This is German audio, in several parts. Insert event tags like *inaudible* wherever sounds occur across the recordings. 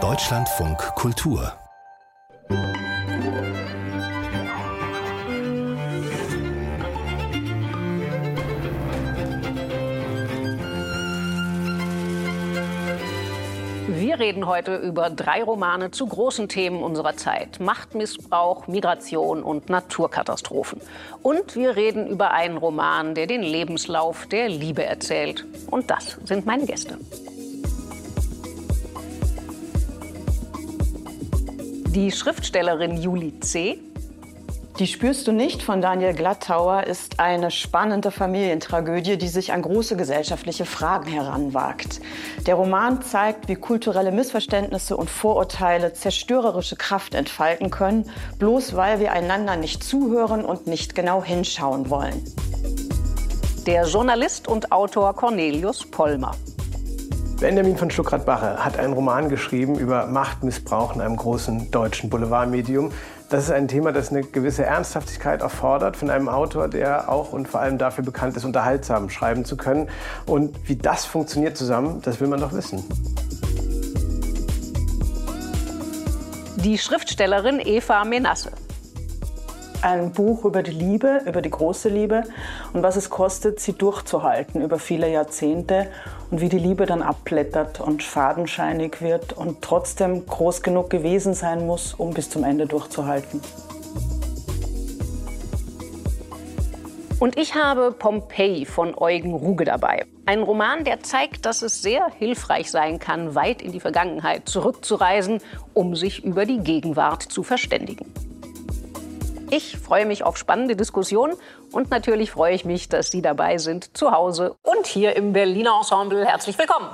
Deutschlandfunk Kultur Wir reden heute über drei Romane zu großen Themen unserer Zeit. Machtmissbrauch, Migration und Naturkatastrophen. Und wir reden über einen Roman, der den Lebenslauf der Liebe erzählt. Und das sind meine Gäste. Die Schriftstellerin Julie C., die spürst du nicht von Daniel Glattauer ist eine spannende Familientragödie, die sich an große gesellschaftliche Fragen heranwagt. Der Roman zeigt, wie kulturelle Missverständnisse und Vorurteile zerstörerische Kraft entfalten können, bloß weil wir einander nicht zuhören und nicht genau hinschauen wollen. Der Journalist und Autor Cornelius Pollmer. Benjamin von Stuckrad-Barre hat einen Roman geschrieben über Machtmissbrauch in einem großen deutschen Boulevardmedium. Das ist ein Thema, das eine gewisse Ernsthaftigkeit erfordert von einem Autor, der auch und vor allem dafür bekannt ist, unterhaltsam schreiben zu können. Und wie das funktioniert zusammen, das will man doch wissen. Die Schriftstellerin Eva Menasse ein Buch über die Liebe, über die große Liebe und was es kostet, sie durchzuhalten über viele Jahrzehnte und wie die Liebe dann abblättert und fadenscheinig wird und trotzdem groß genug gewesen sein muss, um bis zum Ende durchzuhalten. Und ich habe Pompeii von Eugen Ruge dabei. Ein Roman, der zeigt, dass es sehr hilfreich sein kann, weit in die Vergangenheit zurückzureisen, um sich über die Gegenwart zu verständigen. Ich freue mich auf spannende Diskussionen und natürlich freue ich mich, dass Sie dabei sind, zu Hause und hier im Berliner Ensemble. Herzlich willkommen.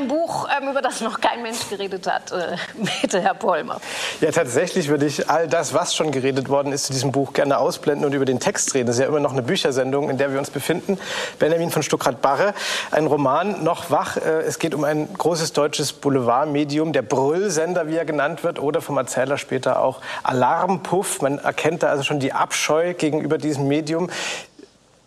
einem Ähm, über das noch kein Mensch geredet hat. Äh, *laughs* bitte, Herr Pollmer. Ja, tatsächlich würde ich all das, was schon geredet worden ist, zu diesem Buch gerne ausblenden und über den Text reden. Das ist ja immer noch eine Büchersendung, in der wir uns befinden. Benjamin von Stuckrad-Barre, ein Roman, noch wach. Äh, es geht um ein großes deutsches Boulevardmedium, der Brüllsender, wie er genannt wird, oder vom Erzähler später auch Alarmpuff. Man erkennt da also schon die Abscheu gegenüber diesem Medium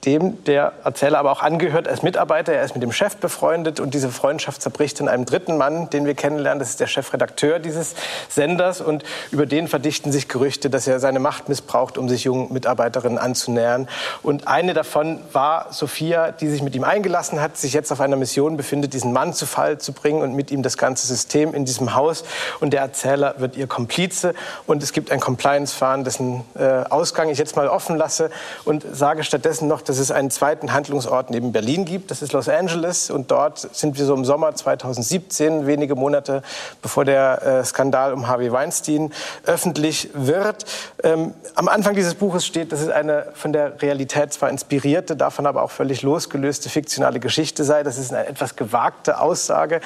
dem der Erzähler aber auch angehört als Mitarbeiter. Er ist mit dem Chef befreundet und diese Freundschaft zerbricht in einem dritten Mann, den wir kennenlernen. Das ist der Chefredakteur dieses Senders und über den verdichten sich Gerüchte, dass er seine Macht missbraucht, um sich jungen Mitarbeiterinnen anzunähern. Und eine davon war Sophia, die sich mit ihm eingelassen hat, sich jetzt auf einer Mission befindet, diesen Mann zu Fall zu bringen und mit ihm das ganze System in diesem Haus. Und der Erzähler wird ihr Komplize und es gibt ein Compliance-Fahren, dessen äh, Ausgang ich jetzt mal offen lasse und sage stattdessen noch, dass dass es einen zweiten Handlungsort neben Berlin gibt. Das ist Los Angeles. Und dort sind wir so im Sommer 2017, wenige Monate bevor der äh, Skandal um Harvey Weinstein öffentlich wird. Ähm, am Anfang dieses Buches steht, dass es eine von der Realität zwar inspirierte, davon aber auch völlig losgelöste fiktionale Geschichte sei. Das ist eine etwas gewagte Aussage.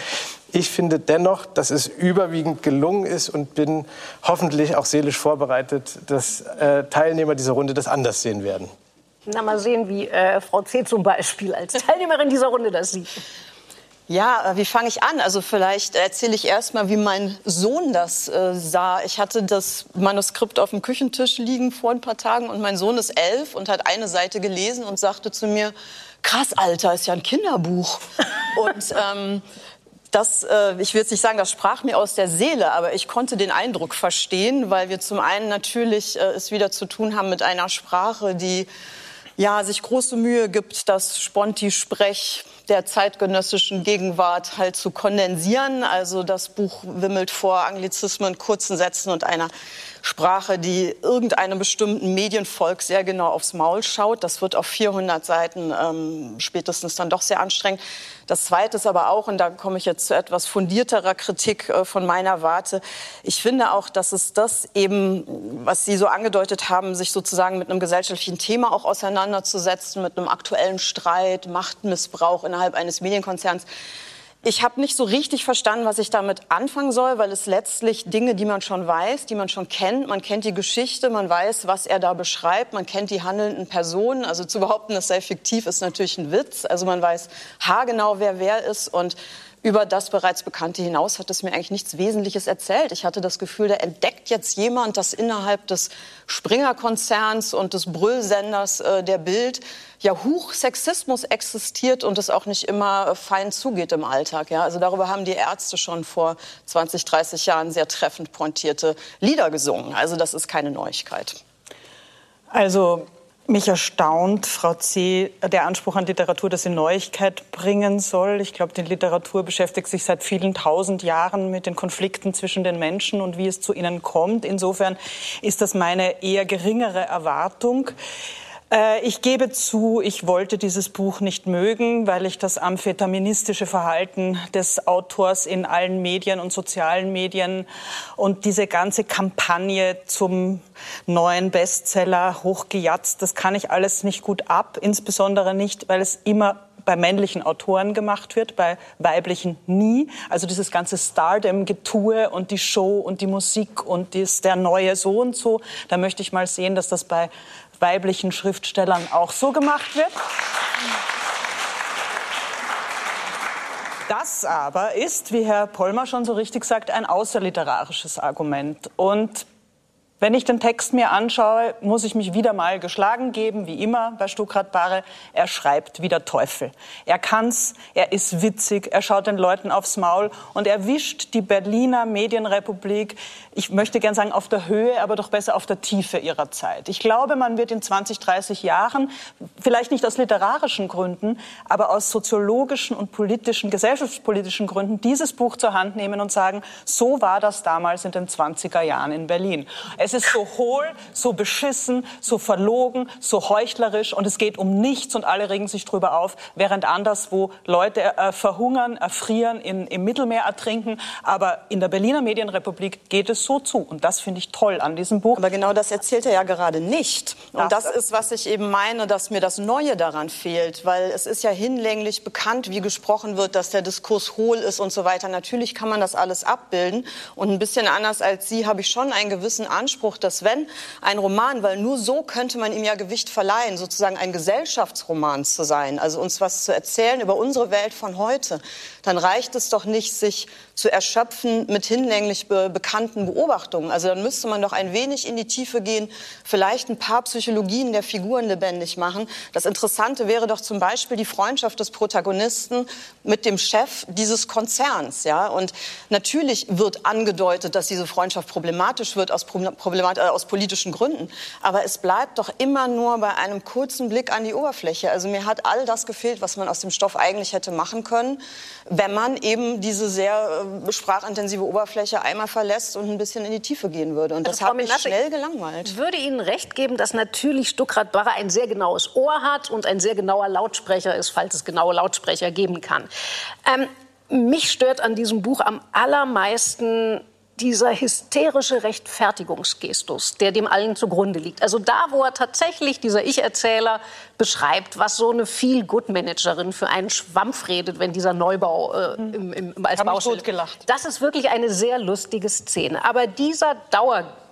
Ich finde dennoch, dass es überwiegend gelungen ist und bin hoffentlich auch seelisch vorbereitet, dass äh, Teilnehmer dieser Runde das anders sehen werden. Na, mal sehen, wie äh, Frau C. zum Beispiel als Teilnehmerin dieser Runde das sieht. Ja, äh, wie fange ich an? Also vielleicht erzähle ich erst mal, wie mein Sohn das äh, sah. Ich hatte das Manuskript auf dem Küchentisch liegen vor ein paar Tagen und mein Sohn ist elf und hat eine Seite gelesen und sagte zu mir, krass, Alter, ist ja ein Kinderbuch. *laughs* und ähm, das, äh, ich will jetzt nicht sagen, das sprach mir aus der Seele, aber ich konnte den Eindruck verstehen, weil wir zum einen natürlich äh, es wieder zu tun haben mit einer Sprache, die ja, sich große Mühe gibt, das Sponti-Sprech der zeitgenössischen Gegenwart halt zu kondensieren. Also das Buch wimmelt vor Anglizismen, kurzen Sätzen und einer Sprache, die irgendeinem bestimmten Medienvolk sehr genau aufs Maul schaut. Das wird auf 400 Seiten ähm, spätestens dann doch sehr anstrengend. Das Zweite ist aber auch, und da komme ich jetzt zu etwas fundierterer Kritik äh, von meiner Warte, ich finde auch, dass es das eben, was Sie so angedeutet haben, sich sozusagen mit einem gesellschaftlichen Thema auch auseinanderzusetzen, mit einem aktuellen Streit, Machtmissbrauch innerhalb eines Medienkonzerns, ich habe nicht so richtig verstanden, was ich damit anfangen soll, weil es letztlich Dinge, die man schon weiß, die man schon kennt. Man kennt die Geschichte, man weiß, was er da beschreibt, man kennt die handelnden Personen. Also zu behaupten, das sei fiktiv, ist natürlich ein Witz. Also man weiß haargenau, wer wer ist und über das bereits Bekannte hinaus hat es mir eigentlich nichts Wesentliches erzählt. Ich hatte das Gefühl, da entdeckt jetzt jemand, dass innerhalb des Springer-Konzerns und des Brüllsenders äh, der Bild ja Sexismus existiert und es auch nicht immer fein zugeht im Alltag. Ja? Also darüber haben die Ärzte schon vor 20, 30 Jahren sehr treffend pointierte Lieder gesungen. Also das ist keine Neuigkeit. Also mich erstaunt, Frau C., der Anspruch an Literatur, dass sie Neuigkeit bringen soll. Ich glaube, die Literatur beschäftigt sich seit vielen tausend Jahren mit den Konflikten zwischen den Menschen und wie es zu ihnen kommt. Insofern ist das meine eher geringere Erwartung. Äh, ich gebe zu, ich wollte dieses Buch nicht mögen, weil ich das amphetaministische Verhalten des Autors in allen Medien und sozialen Medien und diese ganze Kampagne zum neuen Bestseller hochgejatzt, das kann ich alles nicht gut ab, insbesondere nicht, weil es immer bei männlichen Autoren gemacht wird, bei weiblichen nie. Also dieses ganze Stardom-Getue und die Show und die Musik und dies, der neue so und so, da möchte ich mal sehen, dass das bei weiblichen Schriftstellern auch so gemacht wird. Das aber ist, wie Herr Pollmer schon so richtig sagt, ein außerliterarisches Argument. Und wenn ich den Text mir anschaue, muss ich mich wieder mal geschlagen geben, wie immer bei Stuckrad Barre. Er schreibt wie der Teufel. Er kann's, er ist witzig, er schaut den Leuten aufs Maul und er wischt die Berliner Medienrepublik, ich möchte gern sagen auf der Höhe, aber doch besser auf der Tiefe ihrer Zeit. Ich glaube, man wird in 20, 30 Jahren, vielleicht nicht aus literarischen Gründen, aber aus soziologischen und politischen, gesellschaftspolitischen Gründen dieses Buch zur Hand nehmen und sagen, so war das damals in den 20er Jahren in Berlin. Ist so hohl, so beschissen, so verlogen, so heuchlerisch und es geht um nichts und alle regen sich drüber auf, während anderswo Leute äh, verhungern, erfrieren, in, im Mittelmeer ertrinken. Aber in der Berliner Medienrepublik geht es so zu und das finde ich toll an diesem Buch. Aber genau das erzählt er ja gerade nicht. Und das, das ist, was ich eben meine, dass mir das Neue daran fehlt, weil es ist ja hinlänglich bekannt, wie gesprochen wird, dass der Diskurs hohl ist und so weiter. Natürlich kann man das alles abbilden und ein bisschen anders als Sie habe ich schon einen gewissen Anspruch Anspruch, dass wenn ein Roman, weil nur so könnte man ihm ja Gewicht verleihen, sozusagen ein Gesellschaftsroman zu sein, also uns was zu erzählen über unsere Welt von heute, dann reicht es doch nicht, sich zu erschöpfen mit hinlänglich be bekannten Beobachtungen. Also dann müsste man doch ein wenig in die Tiefe gehen, vielleicht ein paar Psychologien der Figuren lebendig machen. Das Interessante wäre doch zum Beispiel die Freundschaft des Protagonisten mit dem Chef dieses Konzerns. Ja? Und natürlich wird angedeutet, dass diese Freundschaft problematisch wird aus Problem Problemat äh, aus politischen Gründen. Aber es bleibt doch immer nur bei einem kurzen Blick an die Oberfläche. Also mir hat all das gefehlt, was man aus dem Stoff eigentlich hätte machen können, wenn man eben diese sehr äh, sprachintensive Oberfläche einmal verlässt und ein bisschen in die Tiefe gehen würde. Und das also, hat mich schnell gelangweilt. Ich würde Ihnen recht geben, dass natürlich Stuckrad Barre ein sehr genaues Ohr hat und ein sehr genauer Lautsprecher ist, falls es genaue Lautsprecher geben kann. Ähm, mich stört an diesem Buch am allermeisten dieser hysterische Rechtfertigungsgestus, der dem allen zugrunde liegt. Also da, wo er tatsächlich, dieser Ich-Erzähler, beschreibt, was so eine Feel-Good-Managerin für einen Schwampf redet, wenn dieser Neubau äh, im, im, als Baustelle... gelacht. Das ist wirklich eine sehr lustige Szene. Aber dieser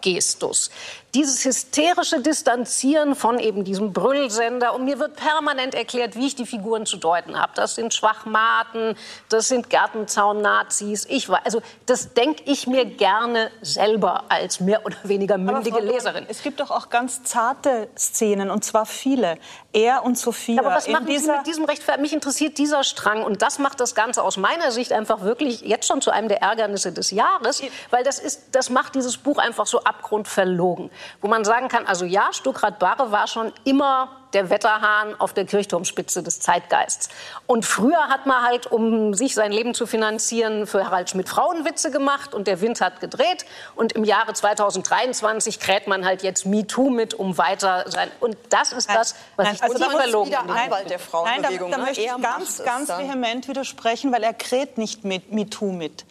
Dauergestus, dieses hysterische Distanzieren von eben diesem Brüllsender. Und mir wird permanent erklärt, wie ich die Figuren zu deuten habe. Das sind Schwachmaten, das sind Gartenzaun-Nazis. Ich war, also das denke ich mir gerne selber als mehr oder weniger mündige Leserin. Es gibt doch auch ganz zarte Szenen, und zwar viele. Er und Sophia. Aber was machen Sie mit diesem Rechtfertigung? Mich interessiert dieser Strang. Und das macht das Ganze aus meiner Sicht einfach wirklich jetzt schon zu einem der Ärgernisse des Jahres. Weil das, ist, das macht dieses Buch einfach so abgrundverlogen wo man sagen kann, also ja, Stuckrad-Barre war schon immer der Wetterhahn auf der Kirchturmspitze des Zeitgeists. Und früher hat man halt, um sich sein Leben zu finanzieren, für Harald Schmidt Frauenwitze gemacht und der Wind hat gedreht. Und im Jahre 2023 kräht man halt jetzt MeToo mit, um weiter sein. Und das ist das, was Nein, ich also tief verlogen Anwalt der Frauenbewegung. Nein, da, da möchte ich ganz, ganz vehement widersprechen, weil er kräht nicht mit MeToo mit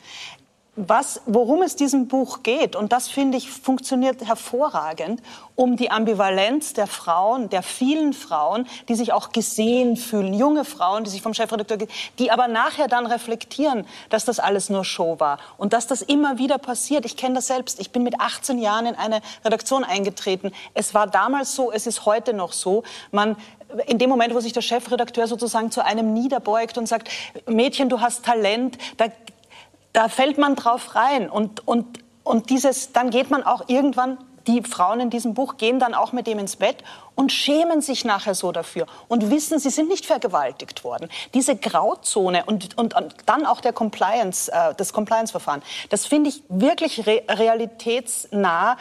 was, worum es diesem Buch geht, und das finde ich funktioniert hervorragend, um die Ambivalenz der Frauen, der vielen Frauen, die sich auch gesehen fühlen, junge Frauen, die sich vom Chefredakteur, die aber nachher dann reflektieren, dass das alles nur Show war und dass das immer wieder passiert. Ich kenne das selbst. Ich bin mit 18 Jahren in eine Redaktion eingetreten. Es war damals so, es ist heute noch so. Man in dem Moment, wo sich der Chefredakteur sozusagen zu einem niederbeugt und sagt, Mädchen, du hast Talent, da, da fällt man drauf rein. Und, und, und dieses, dann geht man auch irgendwann die Frauen in diesem Buch gehen dann auch mit dem ins Bett und schämen sich nachher so dafür und wissen, sie sind nicht vergewaltigt worden. Diese Grauzone und, und, und dann auch der Compliance, äh, das Compliance-Verfahren, das finde ich wirklich re realitätsnah,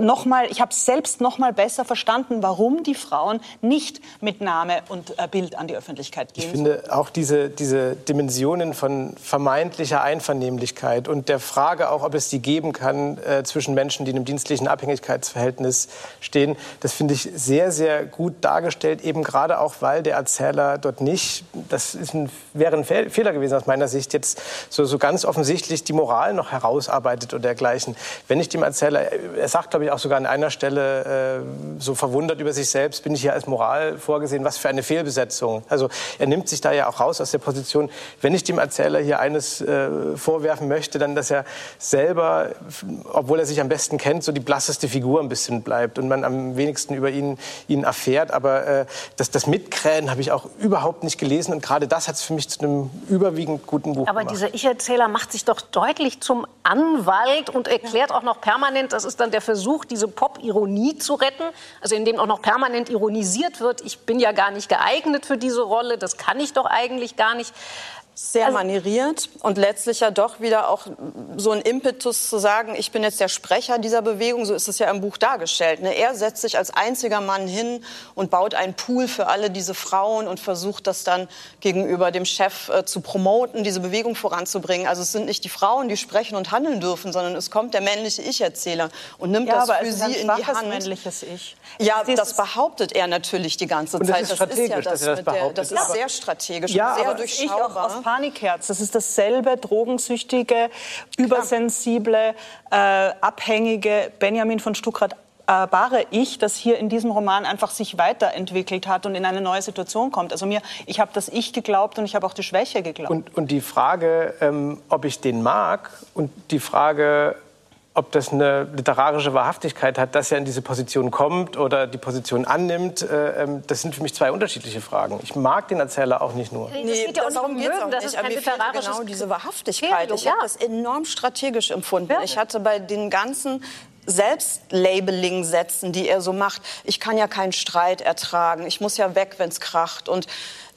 noch mal, ich habe selbst noch mal besser verstanden, warum die Frauen nicht mit Name und äh, Bild an die Öffentlichkeit gehen. Ich finde auch diese, diese Dimensionen von vermeintlicher Einvernehmlichkeit und der Frage auch, ob es die geben kann äh, zwischen Menschen, die in einem dienstlichen Abhängigkeitsverhältnis stehen, das finde ich sehr, sehr gut dargestellt, eben gerade auch, weil der Erzähler dort nicht, das ist ein, wäre ein Fehler gewesen aus meiner Sicht, jetzt so, so ganz offensichtlich die Moral noch herausarbeitet oder dergleichen. Wenn ich dem Erzähler, er sagt, glaube ich, auch sogar an einer Stelle äh, so verwundert über sich selbst, bin ich hier als Moral vorgesehen, was für eine Fehlbesetzung. Also er nimmt sich da ja auch raus aus der Position, wenn ich dem Erzähler hier eines äh, vorwerfen möchte, dann, dass er selber, obwohl er sich am besten kennt, so die blasseste Figur ein bisschen bleibt und man am wenigsten über ihn, ihn erfährt. Aber äh, das, das Mitkrähen habe ich auch überhaupt nicht gelesen und gerade das hat es für mich zu einem überwiegend guten Buch Aber gemacht. dieser Ich-Erzähler macht sich doch deutlich zum Anwalt und erklärt auch noch permanent, das ist dann der Versuch, diese Pop-Ironie zu retten, also in dem auch noch permanent ironisiert wird, ich bin ja gar nicht geeignet für diese Rolle, das kann ich doch eigentlich gar nicht sehr also, manieriert und letztlich ja doch wieder auch so ein Impetus zu sagen, ich bin jetzt der Sprecher dieser Bewegung, so ist es ja im Buch dargestellt. Ne? Er setzt sich als einziger Mann hin und baut einen Pool für alle diese Frauen und versucht das dann gegenüber dem Chef äh, zu promoten, diese Bewegung voranzubringen. Also es sind nicht die Frauen, die sprechen und handeln dürfen, sondern es kommt der männliche Ich-Erzähler und nimmt ja, das für sie in die Hand. männliches Ich. Ja, das behauptet er natürlich die ganze und Zeit. Das ist strategisch, das ist ja das, dass er das behauptet. Der, das ist sehr strategisch ja, und sehr aber durchschaubar. Panikherz. Das ist dasselbe drogensüchtige, übersensible, äh, abhängige Benjamin von Stuckrad äh, bare Ich, das hier in diesem Roman einfach sich weiterentwickelt hat und in eine neue Situation kommt. Also mir, ich habe das Ich geglaubt und ich habe auch die Schwäche geglaubt. Und, und die Frage, ähm, ob ich den mag und die Frage, ob das eine literarische Wahrhaftigkeit hat, dass er in diese Position kommt oder die Position annimmt, äh, ähm, das sind für mich zwei unterschiedliche Fragen. Ich mag den Erzähler auch nicht nur. Nee, das geht ja auch darum geht es auch das nicht. ist kein literarisches genau diese Wahrhaftigkeit. Ich habe das enorm strategisch empfunden. Ich hatte bei den ganzen Selbstlabeling-Sätzen, die er so macht, ich kann ja keinen Streit ertragen, ich muss ja weg, wenn es kracht und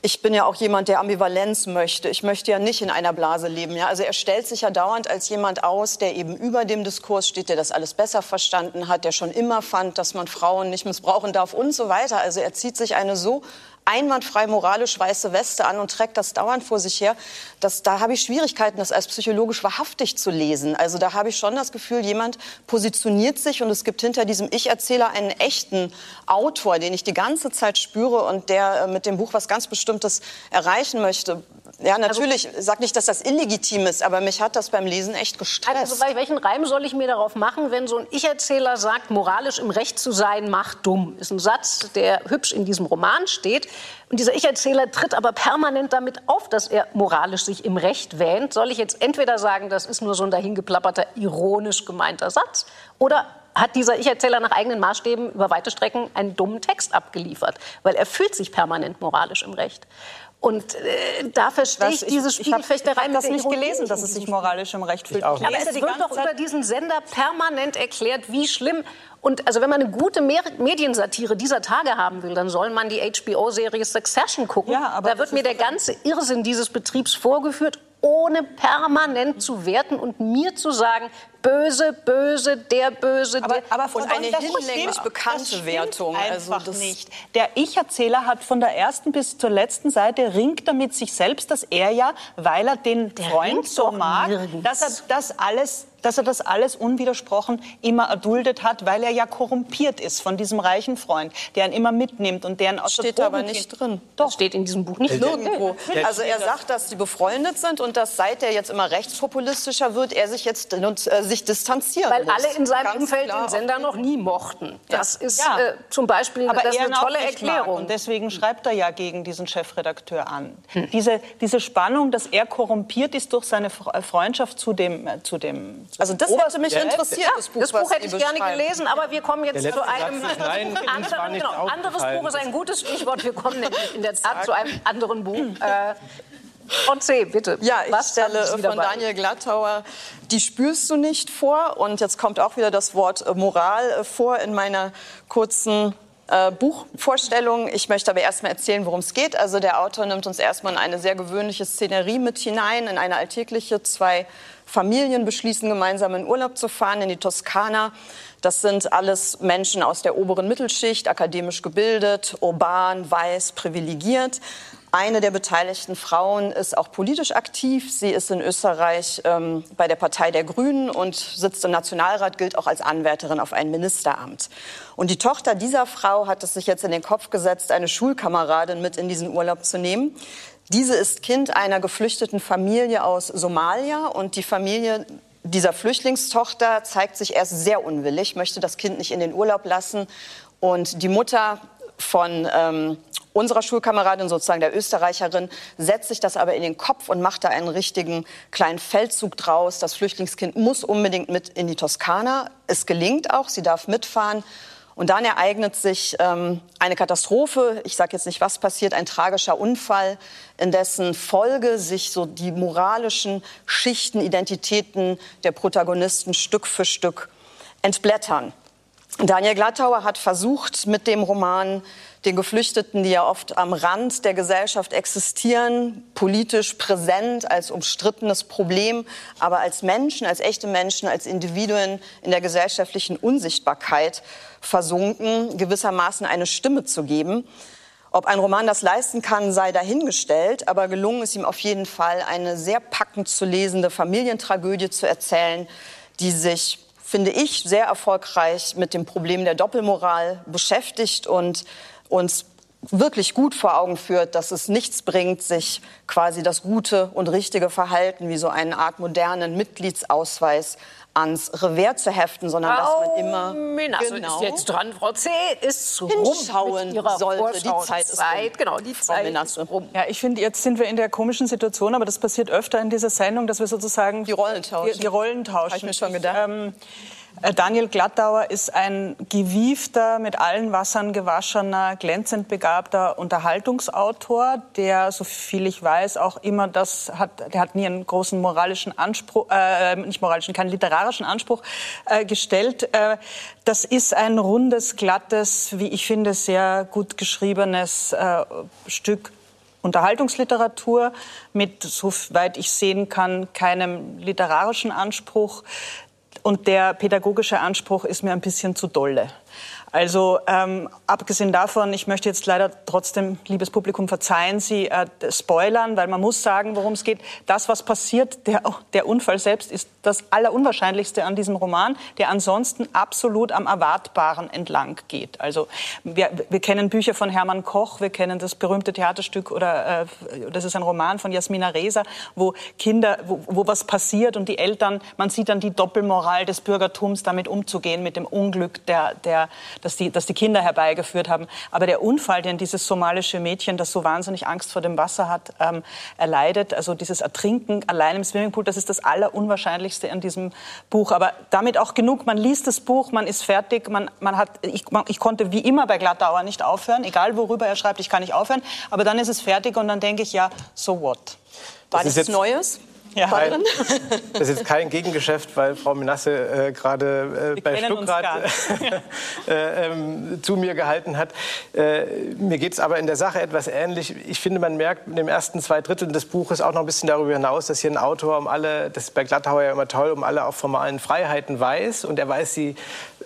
ich bin ja auch jemand, der Ambivalenz möchte. Ich möchte ja nicht in einer Blase leben. Ja? Also er stellt sich ja dauernd als jemand aus, der eben über dem Diskurs steht, der das alles besser verstanden hat, der schon immer fand, dass man Frauen nicht missbrauchen darf und so weiter. Also er zieht sich eine so einwandfrei moralisch weiße Weste an und trägt das dauernd vor sich her. Das, da habe ich Schwierigkeiten, das als psychologisch wahrhaftig zu lesen. Also da habe ich schon das Gefühl, jemand positioniert sich und es gibt hinter diesem Ich-Erzähler einen echten Autor, den ich die ganze Zeit spüre und der äh, mit dem Buch was ganz Bestimmtes erreichen möchte. Ja, also natürlich, also, sag nicht, dass das illegitim ist, aber mich hat das beim Lesen echt gestresst. Also, welchen Reim soll ich mir darauf machen, wenn so ein Ich-Erzähler sagt, moralisch im Recht zu sein, macht dumm? Ist ein Satz, der hübsch in diesem Roman steht. Und dieser Ich-Erzähler tritt aber permanent damit auf, dass er moralisch sich im Recht wähnt. Soll ich jetzt entweder sagen, das ist nur so ein dahingeplapperter, ironisch gemeinter Satz, oder hat dieser Ich-Erzähler nach eigenen Maßstäben über weite Strecken einen dummen Text abgeliefert, weil er fühlt sich permanent moralisch im Recht. Und äh, da verstehe ich, ich diese Spiegelfechterei. Ich habe das nicht gelesen, dass es sich moralisch im Recht fühlt. Aber es wird doch über diesen Sender permanent erklärt, wie schlimm. Und also wenn man eine gute Mediensatire dieser Tage haben will, dann soll man die HBO-Serie Succession gucken. Ja, da wird mir der ganze Irrsinn dieses Betriebs vorgeführt ohne permanent zu werten und mir zu sagen, böse, böse, der böse, aber, der. Aber von eine hinlänglich bekannte Wertung. Also einfach also nicht. Der Ich-Erzähler hat von der ersten bis zur letzten Seite ringt damit sich selbst, dass er ja, weil er den der Freund so mag, dass er das alles dass er das alles unwidersprochen immer erduldet hat, weil er ja korrumpiert ist von diesem reichen Freund, der ihn immer mitnimmt und der ihn aus steht aber nicht drin. Doch. Das steht in diesem Buch nicht nirgendwo. Also er sagt, dass sie befreundet sind und dass seit er jetzt immer rechtspopulistischer wird, er sich jetzt äh, sich distanzieren Weil muss. alle in seinem Ganz Umfeld den Sender noch nie mochten. Das ja. ist ja. äh, zum Beispiel aber das ist eine tolle Erklärung. Und deswegen schreibt er ja gegen diesen Chefredakteur an. Hm. Diese, diese Spannung, dass er korrumpiert ist durch seine Freundschaft zu dem, äh, zu dem Also das hätte mich interessiert, ja, das Buch, das Buch hätte ich gerne gelesen, aber wir kommen jetzt zu einem nein, *laughs* anderen, genau, anderes Buch ist ein gutes Stichwort. Wir kommen *laughs* nämlich in der Tat zu einem anderen Buch. Äh, und C, bitte. Ja, ich Was stelle von? Daniel Glattauer Die spürst du nicht vor. Und jetzt kommt auch wieder das Wort äh, Moral äh, vor in meiner kurzen äh, Buchvorstellung. Ich möchte aber erst mal erzählen, worum es geht. Also der Autor nimmt uns erstmal in eine sehr gewöhnliche Szenerie mit hinein, in eine alltägliche. Zwei Familien beschließen gemeinsam in Urlaub zu fahren in die Toskana. Das sind alles Menschen aus der oberen Mittelschicht, akademisch gebildet, urban, weiß, privilegiert. Eine der beteiligten Frauen ist auch politisch aktiv. Sie ist in Österreich ähm, bei der Partei der Grünen und sitzt im Nationalrat, gilt auch als Anwärterin auf ein Ministeramt. Und die Tochter dieser Frau hat es sich jetzt in den Kopf gesetzt, eine Schulkameradin mit in diesen Urlaub zu nehmen. Diese ist Kind einer geflüchteten Familie aus Somalia und die Familie dieser Flüchtlingstochter zeigt sich erst sehr unwillig, möchte das Kind nicht in den Urlaub lassen. Und die Mutter von ähm, unserer Schulkameradin, sozusagen der Österreicherin, setzt sich das aber in den Kopf und macht da einen richtigen kleinen Feldzug draus. Das Flüchtlingskind muss unbedingt mit in die Toskana. Es gelingt auch, sie darf mitfahren. Und dann ereignet sich ähm, eine Katastrophe. Ich sage jetzt nicht, was passiert, ein tragischer Unfall, in dessen Folge sich so die moralischen Schichten, Identitäten der Protagonisten Stück für Stück entblättern. Daniel Glattauer hat versucht, mit dem Roman den Geflüchteten, die ja oft am Rand der Gesellschaft existieren, politisch präsent als umstrittenes Problem, aber als Menschen, als echte Menschen, als Individuen in der gesellschaftlichen Unsichtbarkeit versunken, gewissermaßen eine Stimme zu geben. Ob ein Roman das leisten kann, sei dahingestellt, aber gelungen ist ihm auf jeden Fall, eine sehr packend zu lesende Familientragödie zu erzählen, die sich finde ich, sehr erfolgreich mit dem Problem der Doppelmoral beschäftigt und uns wirklich gut vor Augen führt, dass es nichts bringt, sich quasi das gute und richtige Verhalten wie so eine Art modernen Mitgliedsausweis ans Revers zu heften, sondern dass man immer Minasse genau, ist jetzt dran. Frau C. ist hinschauen mit ihrer sollte. Die Zeit ist Zeit, genau, die Zeit ist rum. Ja, ich finde, jetzt sind wir in der komischen Situation, aber das passiert öfter in dieser Sendung, dass wir sozusagen die Rollen tauschen. Die, die Rollen tauschen. Habe ich mir schon gedacht. Ich, ähm, äh, Daniel Glattauer ist ein gewiefter, mit allen Wassern gewaschener, glänzend begabter Unterhaltungsautor, der, so viel ich weiß, auch immer das hat, der hat nie einen großen moralischen Anspruch, äh, nicht moralischen, keinen literarischen Anspruch äh, gestellt. Äh, das ist ein rundes, glattes, wie ich finde, sehr gut geschriebenes äh, Stück Unterhaltungsliteratur mit, soweit ich sehen kann, keinem literarischen Anspruch. Und der pädagogische Anspruch ist mir ein bisschen zu dolle. Also ähm, abgesehen davon, ich möchte jetzt leider trotzdem, liebes Publikum, verzeihen Sie äh, spoilern, weil man muss sagen, worum es geht. Das, was passiert, der, der Unfall selbst, ist das Allerunwahrscheinlichste an diesem Roman, der ansonsten absolut am Erwartbaren entlang geht. Also wir, wir kennen Bücher von Hermann Koch, wir kennen das berühmte Theaterstück oder äh, das ist ein Roman von Jasmina Reza, wo Kinder, wo, wo was passiert und die Eltern, man sieht dann die Doppelmoral des Bürgertums, damit umzugehen mit dem Unglück der, der dass die, dass die Kinder herbeigeführt haben. Aber der Unfall, den dieses somalische Mädchen, das so wahnsinnig Angst vor dem Wasser hat, ähm, erleidet, also dieses Ertrinken allein im Swimmingpool, das ist das Allerunwahrscheinlichste an diesem Buch. Aber damit auch genug. Man liest das Buch, man ist fertig, man, man hat, ich, man, ich konnte wie immer bei Glattauer nicht aufhören, egal worüber er schreibt, ich kann nicht aufhören. Aber dann ist es fertig und dann denke ich, ja, so what? War das, das Neues? Ja. Kein, das ist jetzt kein Gegengeschäft, weil Frau Menasse äh, gerade äh, bei Stuttgart *laughs* äh, ähm, zu mir gehalten hat. Äh, mir geht es aber in der Sache etwas ähnlich. Ich finde, man merkt in den ersten zwei Dritteln des Buches auch noch ein bisschen darüber hinaus, dass hier ein Autor um alle, das ist bei Glattauer ja immer toll, um alle auch formalen Freiheiten weiß. Und er weiß sie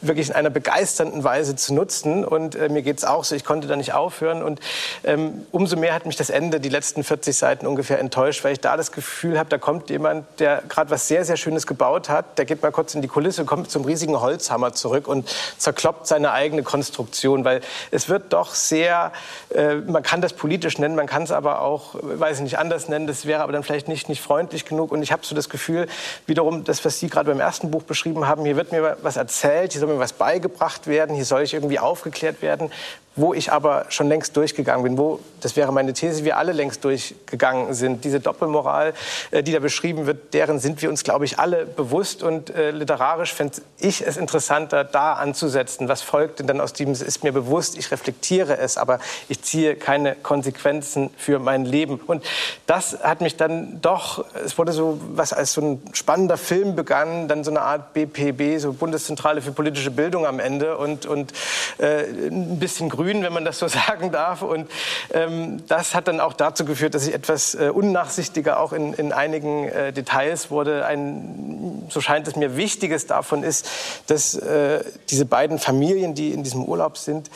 wirklich in einer begeisternden Weise zu nutzen. Und äh, mir geht es auch so, ich konnte da nicht aufhören. Und ähm, umso mehr hat mich das Ende, die letzten 40 Seiten ungefähr enttäuscht, weil ich da das Gefühl habe, da kommt jemand, der gerade was sehr, sehr Schönes gebaut hat, der geht mal kurz in die Kulisse, kommt zum riesigen Holzhammer zurück und zerkloppt seine eigene Konstruktion. Weil es wird doch sehr, äh, man kann das politisch nennen, man kann es aber auch, weiß ich nicht, anders nennen. Das wäre aber dann vielleicht nicht, nicht freundlich genug. Und ich habe so das Gefühl, wiederum, das, was Sie gerade beim ersten Buch beschrieben haben, hier wird mir was erzählt, hier soll mir was beigebracht werden, hier soll ich irgendwie aufgeklärt werden wo ich aber schon längst durchgegangen bin, wo, das wäre meine These, wir alle längst durchgegangen sind. Diese Doppelmoral, äh, die da beschrieben wird, deren sind wir uns, glaube ich, alle bewusst. Und äh, literarisch fände ich es interessanter, da anzusetzen. Was folgt denn dann aus diesem, ist mir bewusst, ich reflektiere es, aber ich ziehe keine Konsequenzen für mein Leben. Und das hat mich dann doch, es wurde so, was als so ein spannender Film begann, dann so eine Art BPB, so Bundeszentrale für politische Bildung am Ende und, und äh, ein bisschen grün, wenn man das so *laughs* sagen darf. Und ähm, das hat dann auch dazu geführt, dass ich etwas äh, unnachsichtiger auch in, in einigen äh, Details wurde. Ein, so scheint es mir, Wichtiges davon ist, dass äh, diese beiden Familien, die in diesem Urlaub sind,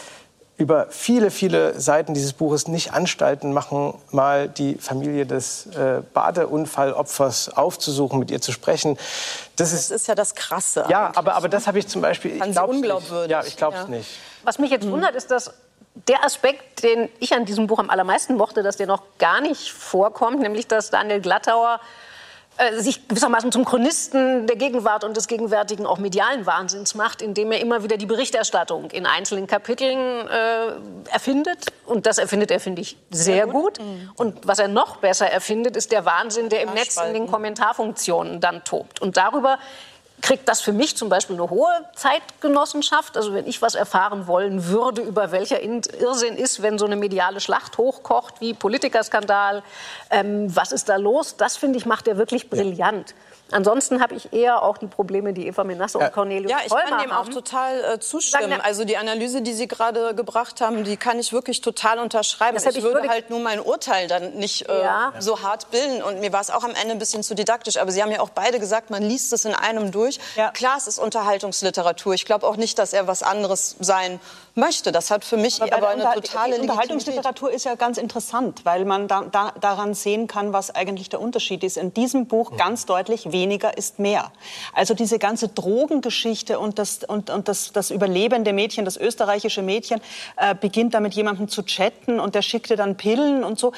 über viele, viele Seiten dieses Buches nicht Anstalten machen, mal die Familie des äh, Badeunfallopfers aufzusuchen, mit ihr zu sprechen. Das ist, das ist ja das Krasse. Ja, aber, aber das habe ich zum Beispiel. Ich unglaubwürdig. Nicht. Ja, ich glaube es ja. nicht. Was mich jetzt wundert, ist, dass der Aspekt, den ich an diesem Buch am allermeisten mochte, dass der noch gar nicht vorkommt, nämlich dass Daniel Glattauer äh, sich gewissermaßen zum Chronisten der Gegenwart und des gegenwärtigen auch medialen Wahnsinns macht, indem er immer wieder die Berichterstattung in einzelnen Kapiteln äh, erfindet. Und das erfindet er, finde ich, sehr, sehr gut. gut. Mhm. Und was er noch besser erfindet, ist der Wahnsinn, der im Netz in den Kommentarfunktionen dann tobt. Und darüber kriegt das für mich zum Beispiel eine hohe Zeitgenossenschaft. Also wenn ich was erfahren wollen würde, über welcher Irrsinn ist, wenn so eine mediale Schlacht hochkocht wie Politikerskandal, ähm, was ist da los, das finde ich macht er wirklich brillant. Ja. Ansonsten habe ich eher auch die Probleme, die Eva Menasse und Cornelius Ja, ich kann dem auch total äh, zustimmen. Also die Analyse, die Sie gerade gebracht haben, die kann ich wirklich total unterschreiben. Deshalb ich, würde halt nur mein Urteil dann nicht äh, ja. so hart bilden. Und mir war es auch am Ende ein bisschen zu didaktisch. Aber Sie haben ja auch beide gesagt, man liest es in einem durch. Ja. Klar, es ist Unterhaltungsliteratur. Ich glaube auch nicht, dass er was anderes sein möchte. Das hat für mich aber, aber eine Unter totale Unterhaltungsliteratur ist ja ganz interessant, weil man da, da, daran sehen kann, was eigentlich der Unterschied ist. In diesem Buch ganz deutlich, weniger ist mehr. Also diese ganze Drogengeschichte und das, und, und das, das überlebende Mädchen, das österreichische Mädchen, äh, beginnt da mit jemandem zu chatten und der schickte dann Pillen und so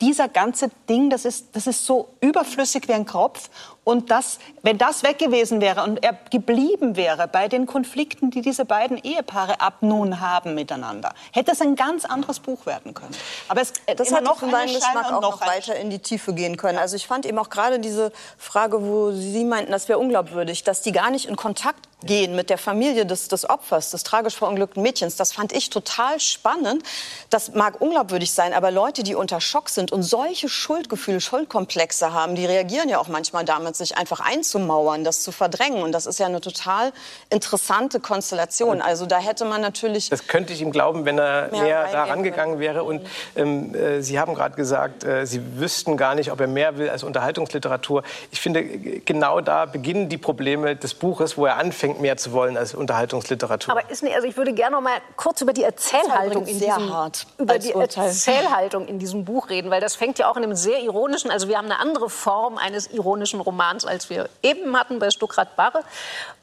dieser ganze Ding, das ist, das ist so überflüssig wie ein Kropf. Und das, wenn das weg gewesen wäre und er geblieben wäre bei den Konflikten, die diese beiden Ehepaare ab nun haben miteinander, hätte es ein ganz anderes Buch werden können. Aber es das hat noch meinen Geschmack auch noch weiter in die Tiefe gehen können. Also ich fand eben auch gerade diese Frage, wo Sie meinten, das wäre unglaubwürdig, dass die gar nicht in Kontakt gehen mit der Familie des, des Opfers, des tragisch verunglückten Mädchens. Das fand ich total spannend. Das mag unglaubwürdig sein, aber Leute, die unter Schock sind und solche Schuldgefühle, Schuldkomplexe haben, die reagieren ja auch manchmal damit, sich einfach einzumauern, das zu verdrängen. Und das ist ja eine total interessante Konstellation. Also da hätte man natürlich... Das könnte ich ihm glauben, wenn er mehr, mehr da rangegangen wäre. Und ähm, äh, Sie haben gerade gesagt, äh, Sie wüssten gar nicht, ob er mehr will als Unterhaltungsliteratur. Ich finde, genau da beginnen die Probleme des Buches, wo er anfängt, mehr zu wollen als Unterhaltungsliteratur. Aber ist nicht, also ich würde gerne noch mal kurz über die Erzählhaltung in diesem, über die Erzählhaltung in diesem Buch reden, weil das fängt ja auch in einem sehr ironischen, also wir haben eine andere Form eines ironischen Romans, als wir eben hatten bei Stuckrad Barre.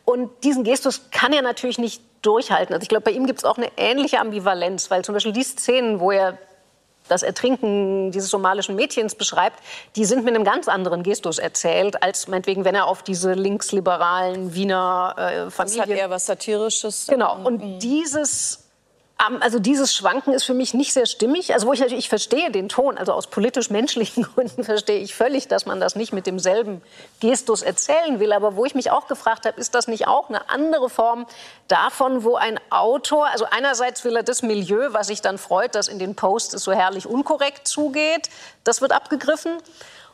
Und diesen Gestus kann er natürlich nicht durchhalten. Also ich glaube, bei ihm gibt es auch eine ähnliche Ambivalenz, weil zum Beispiel die Szenen, wo er das Ertrinken dieses somalischen Mädchens beschreibt, die sind mit einem ganz anderen Gestus erzählt, als meinetwegen, wenn er auf diese linksliberalen Wiener äh, Familien... Das hat eher was Satirisches. Genau. Und mhm. dieses also dieses Schwanken ist für mich nicht sehr stimmig. Also wo ich natürlich, ich verstehe den Ton, also aus politisch-menschlichen *laughs* Gründen verstehe ich völlig, dass man das nicht mit demselben Gestus erzählen will. Aber wo ich mich auch gefragt habe, ist das nicht auch eine andere Form davon, wo ein Autor, also einerseits will er das Milieu, was sich dann freut, dass in den Posts es so herrlich unkorrekt zugeht, das wird abgegriffen.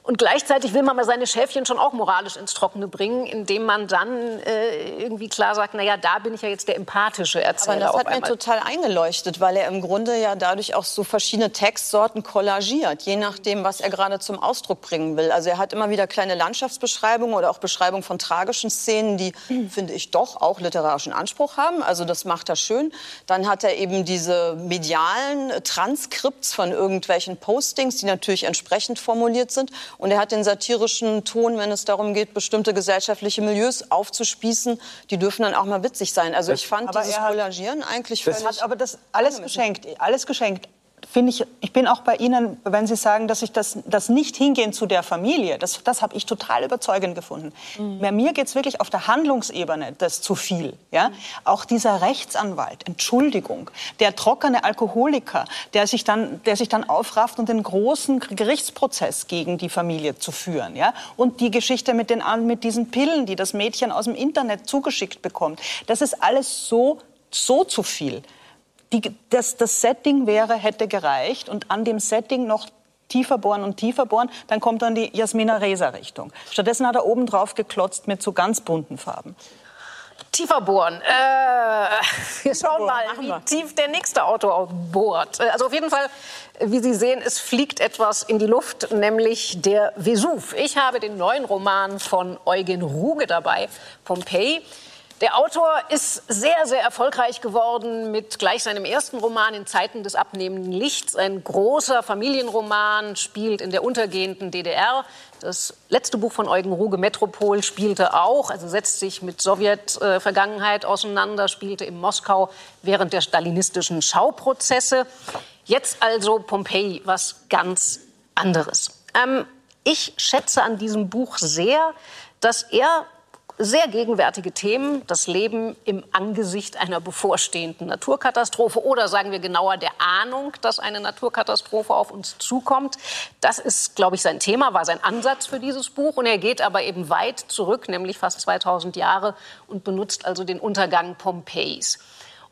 Und gleichzeitig will man mal seine Schäfchen schon auch moralisch ins Trockene bringen, indem man dann äh, irgendwie klar sagt, naja, da bin ich ja jetzt der empathische Erzähler. Aber das hat mir total eingeleuchtet, weil er im Grunde ja dadurch auch so verschiedene Textsorten kollagiert, je nachdem, was er gerade zum Ausdruck bringen will. Also er hat immer wieder kleine Landschaftsbeschreibungen oder auch Beschreibungen von tragischen Szenen, die, mhm. *clears throat* finde ich, doch auch literarischen Anspruch haben. Also das macht er schön. Dann hat er eben diese medialen Transkripts von irgendwelchen Postings, die natürlich entsprechend formuliert sind. Und er hat den satirischen Ton, wenn es darum geht, bestimmte gesellschaftliche Milieus aufzuspießen. Die dürfen dann auch mal witzig sein. Also ich fand dieses Kollagieren eigentlich völlig... Hat aber das alles geschenkt, alles geschenkt finde ich, ich bin auch bei Ihnen, wenn Sie sagen, dass ich das, das nicht hingehen zu der Familie, das, das habe ich total überzeugend gefunden. Mhm. Bei mir geht es wirklich auf der Handlungsebene das zu viel. Ja? Mhm. Auch dieser Rechtsanwalt, Entschuldigung, der trockene Alkoholiker, der sich, dann, der sich dann aufrafft und den großen Gerichtsprozess gegen die Familie zu führen. Ja? Und die Geschichte mit, den, mit diesen Pillen, die das Mädchen aus dem Internet zugeschickt bekommt. Das ist alles so, so zu viel die, das, das Setting wäre, hätte gereicht und an dem Setting noch tiefer bohren und tiefer bohren, dann kommt dann die Jasmina Reza-Richtung. Stattdessen hat er oben drauf geklotzt mit so ganz bunten Farben. Tiefer bohren. Äh, *laughs* wir schauen mal, wie tief der nächste Autor bohrt. Äh, also auf jeden Fall, wie Sie sehen, es fliegt etwas in die Luft, nämlich der Vesuv. Ich habe den neuen Roman von Eugen Ruge dabei, Pompeii. Der Autor ist sehr, sehr erfolgreich geworden mit gleich seinem ersten Roman in Zeiten des abnehmenden Lichts. Ein großer Familienroman, spielt in der untergehenden DDR. Das letzte Buch von Eugen Ruge, Metropol, spielte auch, also setzt sich mit Sowjetvergangenheit auseinander, spielte in Moskau während der stalinistischen Schauprozesse. Jetzt also Pompeji, was ganz anderes. Ähm, ich schätze an diesem Buch sehr, dass er sehr gegenwärtige Themen, das Leben im Angesicht einer bevorstehenden Naturkatastrophe oder sagen wir genauer der Ahnung, dass eine Naturkatastrophe auf uns zukommt. Das ist, glaube ich, sein Thema, war sein Ansatz für dieses Buch. Und er geht aber eben weit zurück, nämlich fast 2000 Jahre und benutzt also den Untergang Pompeis.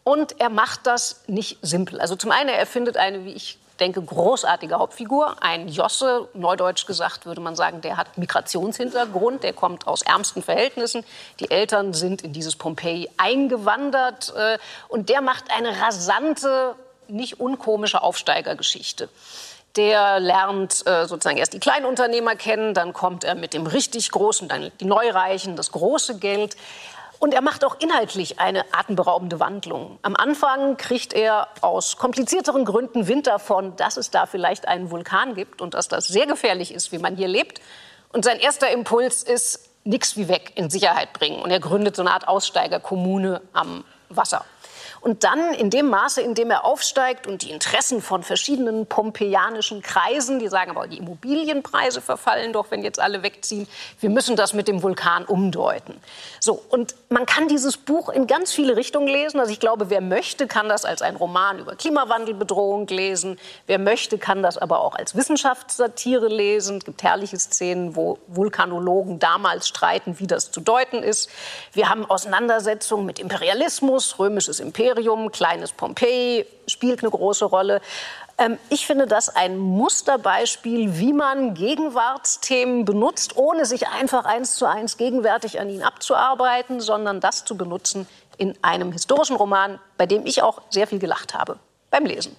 Und er macht das nicht simpel. Also zum einen, er findet eine, wie ich denke, großartige Hauptfigur. Ein Josse, neudeutsch gesagt würde man sagen, der hat Migrationshintergrund, der kommt aus ärmsten Verhältnissen. Die Eltern sind in dieses Pompeji eingewandert äh, und der macht eine rasante, nicht unkomische Aufsteigergeschichte. Der lernt äh, sozusagen erst die Kleinunternehmer kennen, dann kommt er mit dem richtig Großen, dann die Neureichen, das große Geld. Und er macht auch inhaltlich eine atemberaubende Wandlung. Am Anfang kriegt er aus komplizierteren Gründen Wind davon, dass es da vielleicht einen Vulkan gibt und dass das sehr gefährlich ist, wie man hier lebt. Und sein erster Impuls ist, nichts wie weg in Sicherheit bringen. Und er gründet so eine Art Aussteigerkommune am Wasser. Und dann in dem Maße, in dem er aufsteigt und die Interessen von verschiedenen pompeianischen Kreisen, die sagen aber, die Immobilienpreise verfallen doch, wenn jetzt alle wegziehen, wir müssen das mit dem Vulkan umdeuten. So, und man kann dieses Buch in ganz viele Richtungen lesen. Also ich glaube, wer möchte, kann das als ein Roman über Klimawandelbedrohung lesen. Wer möchte, kann das aber auch als Wissenschaftssatire lesen. Es gibt herrliche Szenen, wo Vulkanologen damals streiten, wie das zu deuten ist. Wir haben Auseinandersetzungen mit Imperialismus, römisches Imperium. Imperium, kleines Pompeji spielt eine große Rolle. Ähm, ich finde das ein Musterbeispiel, wie man Gegenwartsthemen benutzt, ohne sich einfach eins zu eins gegenwärtig an ihnen abzuarbeiten, sondern das zu benutzen in einem historischen Roman, bei dem ich auch sehr viel gelacht habe beim Lesen.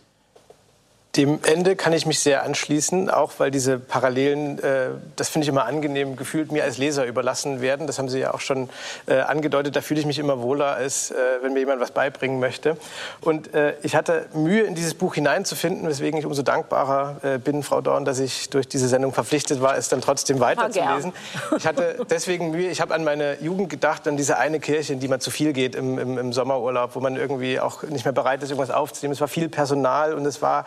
Dem Ende kann ich mich sehr anschließen, auch weil diese Parallelen, äh, das finde ich immer angenehm, gefühlt mir als Leser überlassen werden. Das haben Sie ja auch schon äh, angedeutet. Da fühle ich mich immer wohler, als äh, wenn mir jemand was beibringen möchte. Und äh, ich hatte Mühe, in dieses Buch hineinzufinden, weswegen ich umso dankbarer äh, bin, Frau Dorn, dass ich durch diese Sendung verpflichtet war, es dann trotzdem weiterzulesen. Ich hatte deswegen Mühe, ich habe an meine Jugend gedacht, an diese eine Kirche, in die man zu viel geht im, im, im Sommerurlaub, wo man irgendwie auch nicht mehr bereit ist, irgendwas aufzunehmen. Es war viel Personal und es war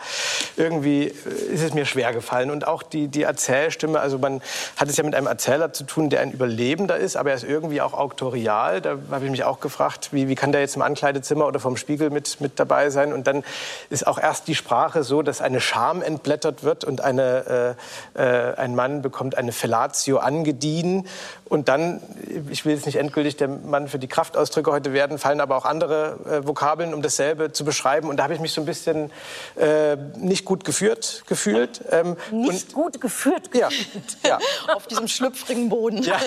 irgendwie ist es mir schwer gefallen. Und auch die, die Erzählstimme, also man hat es ja mit einem Erzähler zu tun, der ein Überlebender ist, aber er ist irgendwie auch auktorial. Da habe ich mich auch gefragt, wie, wie kann der jetzt im Ankleidezimmer oder vom Spiegel mit, mit dabei sein? Und dann ist auch erst die Sprache so, dass eine Scham entblättert wird und eine, äh, äh, ein Mann bekommt eine Fellatio angedient. Und dann, ich will jetzt nicht endgültig der Mann für die Kraftausdrücke heute werden, fallen aber auch andere äh, Vokabeln, um dasselbe zu beschreiben. Und da habe ich mich so ein bisschen äh, nicht gut geführt gefühlt. Ähm, nicht gut geführt gefühlt. Ja, ja. *laughs* Auf diesem schlüpfrigen Boden. Ja.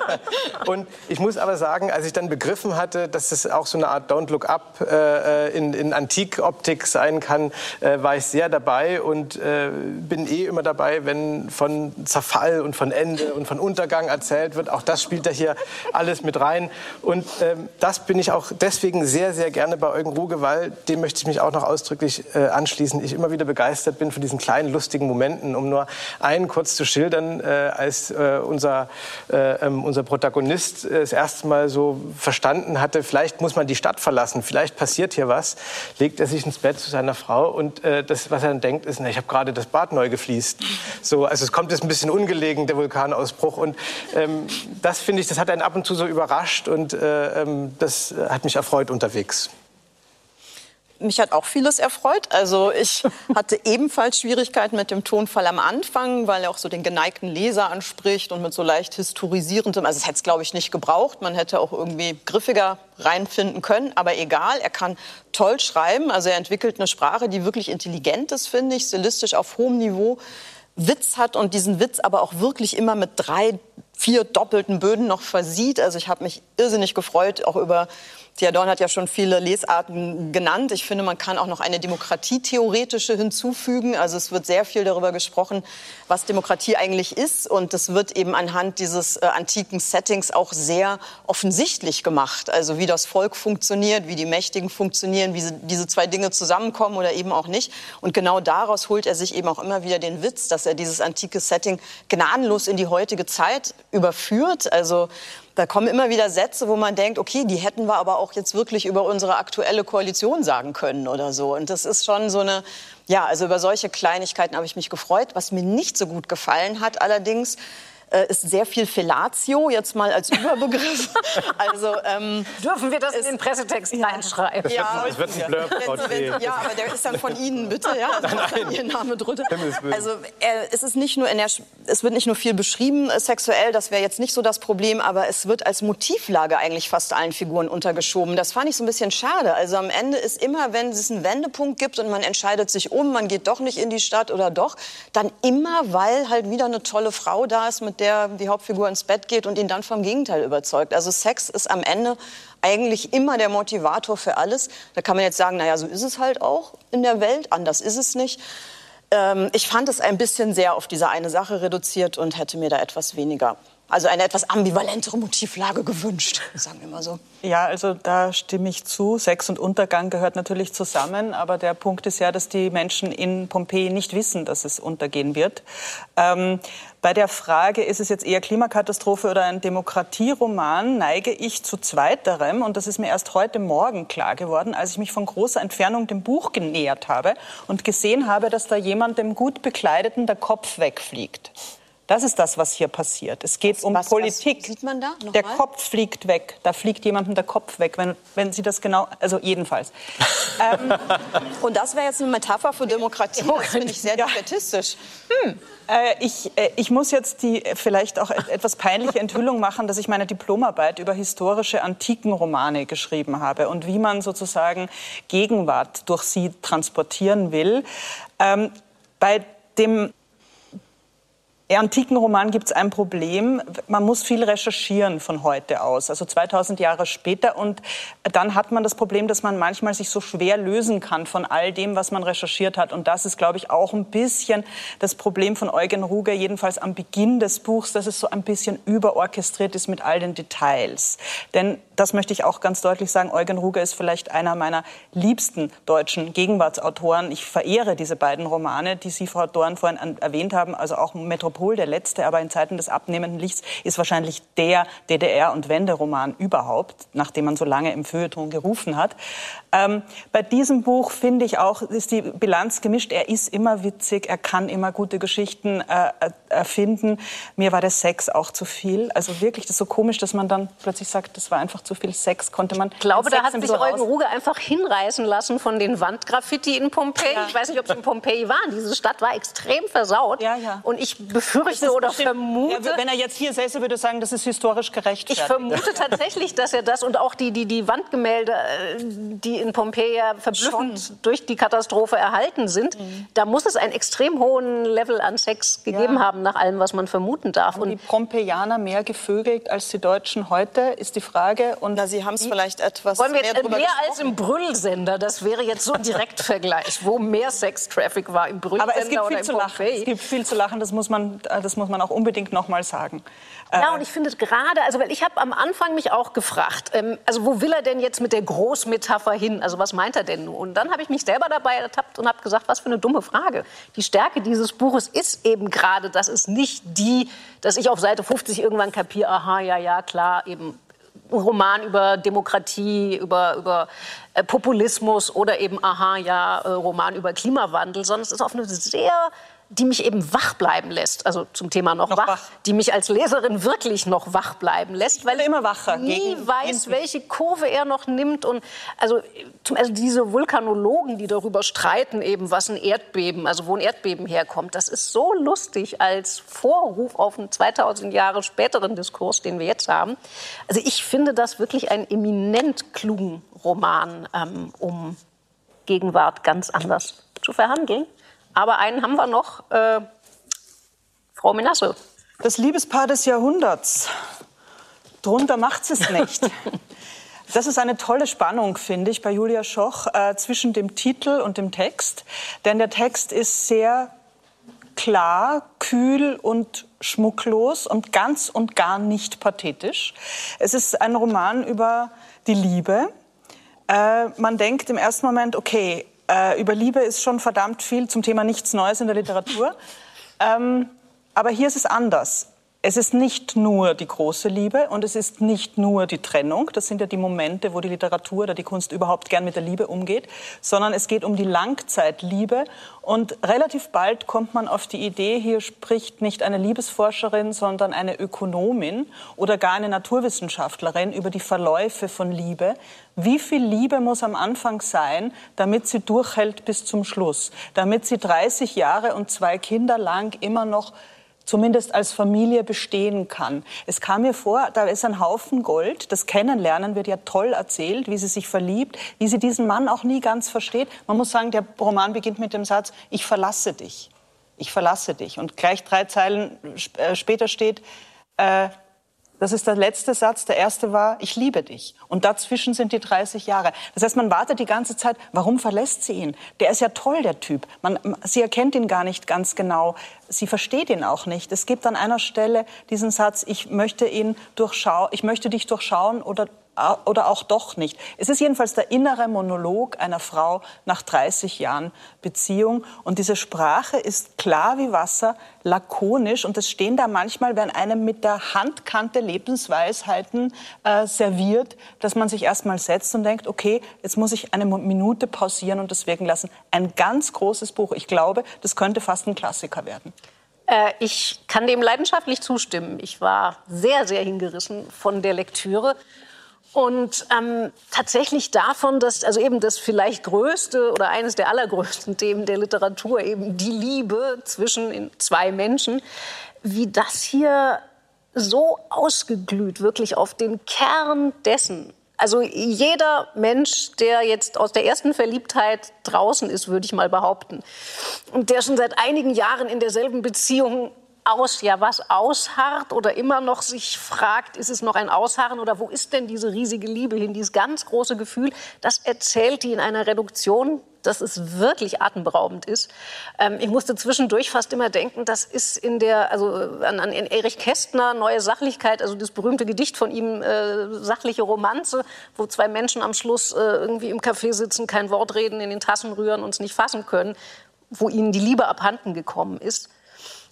*laughs* Und ich muss aber sagen, als ich dann begriffen hatte, dass es auch so eine Art Don't Look Up äh, in, in Antikoptik sein kann, äh, war ich sehr dabei und äh, bin eh immer dabei, wenn von Zerfall und von Ende und von Untergang erzählt wird. Auch das spielt da hier alles mit rein. Und ähm, das bin ich auch deswegen sehr, sehr gerne bei Eugen Ruge, weil dem möchte ich mich auch noch ausdrücklich äh, anschließen. Ich immer wieder wieder begeistert bin von diesen kleinen lustigen Momenten, um nur einen kurz zu schildern, äh, als äh, unser, äh, ähm, unser Protagonist äh, das erste Mal so verstanden hatte, vielleicht muss man die Stadt verlassen, vielleicht passiert hier was, legt er sich ins Bett zu seiner Frau und äh, das, was er dann denkt, ist, na, ich habe gerade das Bad neu gefliest. So, also es kommt jetzt ein bisschen ungelegen, der Vulkanausbruch und ähm, das finde ich, das hat einen ab und zu so überrascht und äh, ähm, das hat mich erfreut unterwegs. Mich hat auch vieles erfreut. Also ich *laughs* hatte ebenfalls Schwierigkeiten mit dem Tonfall am Anfang, weil er auch so den geneigten Leser anspricht und mit so leicht historisierendem. Also es hätte es, glaube ich, nicht gebraucht. Man hätte auch irgendwie griffiger reinfinden können. Aber egal, er kann toll schreiben. Also er entwickelt eine Sprache, die wirklich intelligent ist, finde ich, stilistisch auf hohem Niveau. Witz hat und diesen Witz aber auch wirklich immer mit drei, vier doppelten Böden noch versieht. Also ich habe mich irrsinnig gefreut, auch über Thea Dorn hat ja schon viele Lesarten genannt. Ich finde, man kann auch noch eine demokratietheoretische hinzufügen. Also es wird sehr viel darüber gesprochen, was Demokratie eigentlich ist. Und das wird eben anhand dieses äh, antiken Settings auch sehr offensichtlich gemacht. Also wie das Volk funktioniert, wie die Mächtigen funktionieren, wie sie, diese zwei Dinge zusammenkommen oder eben auch nicht. Und genau daraus holt er sich eben auch immer wieder den Witz, dass er dieses antike Setting gnadenlos in die heutige Zeit überführt. Also da kommen immer wieder Sätze, wo man denkt, okay, die hätten wir aber auch jetzt wirklich über unsere aktuelle Koalition sagen können oder so. Und das ist schon so eine, ja, also über solche Kleinigkeiten habe ich mich gefreut. Was mir nicht so gut gefallen hat allerdings, äh, ist sehr viel Fellatio, jetzt mal als Überbegriff. *laughs* also, ähm, Dürfen wir das in den Pressetext ja. reinschreiben? Ja, das wird ein Blurb, wenn, wenn, Ja, aber der ist dann von Ihnen, bitte. Ja, also nein, Ihr Name drunter. Also äh, es, ist nicht nur in der, es wird nicht nur viel beschrieben äh, sexuell, das wäre jetzt nicht so das Problem, aber es wird als Motivlage eigentlich fast allen Figuren untergeschoben. Das fand ich so ein bisschen schade. Also am Ende ist immer, wenn es einen Wendepunkt gibt und man entscheidet sich um, man geht doch nicht in die Stadt oder doch, dann immer, weil halt wieder eine tolle Frau da ist, mit der die Hauptfigur ins Bett geht und ihn dann vom Gegenteil überzeugt. Also Sex ist am Ende eigentlich immer der Motivator für alles. Da kann man jetzt sagen, naja, so ist es halt auch in der Welt, anders ist es nicht. Ähm, ich fand es ein bisschen sehr auf diese eine Sache reduziert und hätte mir da etwas weniger also eine etwas ambivalentere Motivlage gewünscht, *laughs* sagen wir mal so. Ja, also da stimme ich zu. Sex und Untergang gehört natürlich zusammen, aber der Punkt ist ja, dass die Menschen in Pompeji nicht wissen, dass es untergehen wird. Ähm, bei der Frage, ist es jetzt eher Klimakatastrophe oder ein Demokratieroman, neige ich zu zweiterem. Und das ist mir erst heute Morgen klar geworden, als ich mich von großer Entfernung dem Buch genähert habe und gesehen habe, dass da jemand dem gut bekleideten der Kopf wegfliegt. Das ist das, was hier passiert. Es geht was, um was, Politik. Was sieht man da? Der? Kopf fliegt weg. Da fliegt jemandem der Kopf weg, wenn, wenn Sie das genau, also jedenfalls. ähm, *laughs* und das wäre jetzt eine Metapher für Demokratie. Das finde ich sehr ja. defetistisch. Hm. Äh, ich, äh, ich muss jetzt die vielleicht auch etwas peinliche Enthüllung machen, dass ich meine Diplomarbeit über historische Antikenromane geschrieben habe und wie man sozusagen Gegenwart durch sie transportieren will. Ähm, bei dem antiken Roman gibt es ein Problem. Man muss viel recherchieren von heute aus, also 2000 Jahre später. Und dann hat man das Problem, dass man manchmal sich so schwer lösen kann von all dem, was man recherchiert hat. Und das ist, glaube ich, auch ein bisschen das Problem von Eugen Ruger, jedenfalls am Beginn des Buchs, dass es so ein bisschen überorchestriert ist mit all den Details. Denn das möchte ich auch ganz deutlich sagen, Eugen Ruger ist vielleicht einer meiner liebsten deutschen Gegenwartsautoren. Ich verehre diese beiden Romane, die Sie, Frau Dorn, vorhin erwähnt haben, also auch Metropol, der letzte, aber in Zeiten des abnehmenden Lichts, ist wahrscheinlich der DDR- und Wenderoman überhaupt, nachdem man so lange im Feuilleton gerufen hat. Ähm, bei diesem Buch finde ich auch, ist die Bilanz gemischt. Er ist immer witzig, er kann immer gute Geschichten äh, erfinden. Mir war der Sex auch zu viel. Also wirklich, das ist so komisch, dass man dann plötzlich sagt, das war einfach zu viel Sex. Konnte man. Ich glaube, da hat sich Eugen Ruge einfach hinreißen lassen von den Wandgraffiti in Pompeji. Ja. Ich weiß nicht, ob es in Pompeji waren. Diese Stadt war extrem versaut. Ja, ja. Und ich befürchte oder vermute. Ja, wenn er jetzt hier säße, würde er sagen, das ist historisch gerecht. Ich vermute tatsächlich, dass er das und auch die, die, die Wandgemälde, äh, die in Pompeji verblüffend Schon. durch die Katastrophe erhalten sind, mhm. da muss es einen extrem hohen Level an Sex gegeben haben nach allem, was man vermuten darf. Haben und die Pompeianer mehr gevögelt als die Deutschen heute, ist die Frage. Und Na, Sie haben es vielleicht etwas wollen wir mehr, mehr, mehr als im Brüllsender. Das wäre jetzt so ein Direktvergleich, wo mehr Sextraffic war im Brüllsender Aber es gibt viel zu lachen. Es gibt viel zu lachen. Das muss man, das muss man auch unbedingt noch mal sagen. Ja, und ich finde gerade, also weil ich habe am Anfang mich auch gefragt, ähm, also wo will er denn jetzt mit der Großmetapher hin? Also was meint er denn nun? Und dann habe ich mich selber dabei ertappt und habe gesagt, was für eine dumme Frage. Die Stärke dieses Buches ist eben gerade, dass es nicht die, dass ich auf Seite 50 irgendwann kapiere, aha, ja, ja, klar, eben Roman über Demokratie, über, über äh, Populismus oder eben, aha, ja, äh, Roman über Klimawandel, sondern es ist auf eine sehr die mich eben wach bleiben lässt, also zum Thema noch, noch wach, wach, die mich als Leserin wirklich noch wach bleiben lässt, weil ich immer wacher nie weiß, welche Kurve er noch nimmt und also, also diese Vulkanologen, die darüber streiten eben, was ein Erdbeben, also wo ein Erdbeben herkommt, das ist so lustig als Vorruf auf einen 2000 Jahre späteren Diskurs, den wir jetzt haben. Also ich finde das wirklich einen eminent klugen Roman, ähm, um Gegenwart ganz anders zu verhandeln. Aber einen haben wir noch, äh, Frau Menasse. Das Liebespaar des Jahrhunderts. Drunter macht es nicht. *laughs* Das ist eine tolle Spannung, finde ich, bei Julia Schoch äh, zwischen dem Titel und dem Text. Denn der Text ist sehr klar, kühl und schmucklos und ganz und gar nicht pathetisch. Es ist ein Roman über die Liebe. Äh, man denkt im ersten Moment, okay, äh, über Liebe ist schon verdammt viel zum Thema nichts Neues in der Literatur. *laughs* Ähm, aber hier ist es anders. Es ist nicht nur die große Liebe und es ist nicht nur die Trennung. Das sind ja die Momente, wo die Literatur oder die Kunst überhaupt gern mit der Liebe umgeht, sondern es geht um die Langzeitliebe. Und relativ bald kommt man auf die Idee, hier spricht nicht eine Liebesforscherin, sondern eine Ökonomin oder gar eine Naturwissenschaftlerin über die Verläufe von Liebe. Wie viel Liebe muss am Anfang sein, damit sie durchhält bis zum Schluss? Damit sie 30 Jahre und zwei Kinder lang immer noch zumindest als Familie bestehen kann. Es kam mir vor, da ist ein Haufen Gold. Das Kennenlernen wird ja toll erzählt, wie sie sich verliebt, wie sie diesen Mann auch nie ganz versteht. Man muss sagen, der Roman beginnt mit dem Satz, ich verlasse dich. Ich verlasse dich. Und gleich drei Zeilen äh, später steht, äh, das ist der letzte Satz. Der erste war, ich liebe dich. Und dazwischen sind die 30 Jahre. Das heißt, man wartet die ganze Zeit, warum verlässt sie ihn? Der ist ja toll, der Typ. Man, sie erkennt ihn gar nicht ganz genau. Sie versteht ihn auch nicht. Es gibt an einer Stelle diesen Satz, ich möchte ihn durchschauen, ich möchte dich durchschauen oder oder auch doch nicht. Es ist jedenfalls der innere Monolog einer Frau nach 30 Jahren Beziehung. Und diese Sprache ist klar wie Wasser, lakonisch. Und es stehen da manchmal, wenn einem mit der Handkante Lebensweisheiten äh, serviert, dass man sich erstmal setzt und denkt, okay, jetzt muss ich eine Minute pausieren und das wirken lassen. Ein ganz großes Buch. Ich glaube, das könnte fast ein Klassiker werden. Äh, ich kann dem leidenschaftlich zustimmen. Ich war sehr, sehr hingerissen von der Lektüre. Und ähm, tatsächlich davon, dass also eben das vielleicht größte oder eines der allergrößten *laughs* Themen der Literatur eben die Liebe zwischen zwei Menschen, wie das hier so ausgeglüht wirklich auf den Kern dessen. Also jeder Mensch, der jetzt aus der ersten Verliebtheit draußen ist, würde ich mal behaupten, und der schon seit einigen Jahren in derselben Beziehung aus, ja, was ausharrt oder immer noch sich fragt, ist es noch ein Ausharren oder wo ist denn diese riesige Liebe hin, dieses ganz große Gefühl, das erzählt die in einer Reduktion, dass es wirklich atemberaubend ist. Ähm, ich musste zwischendurch fast immer denken, das ist in der, also an, an Erich Kästner, Neue Sachlichkeit, also das berühmte Gedicht von ihm, äh, sachliche Romanze, wo zwei Menschen am Schluss äh, irgendwie im Café sitzen, kein Wort reden, in den Tassen rühren, uns nicht fassen können, wo ihnen die Liebe abhanden gekommen ist.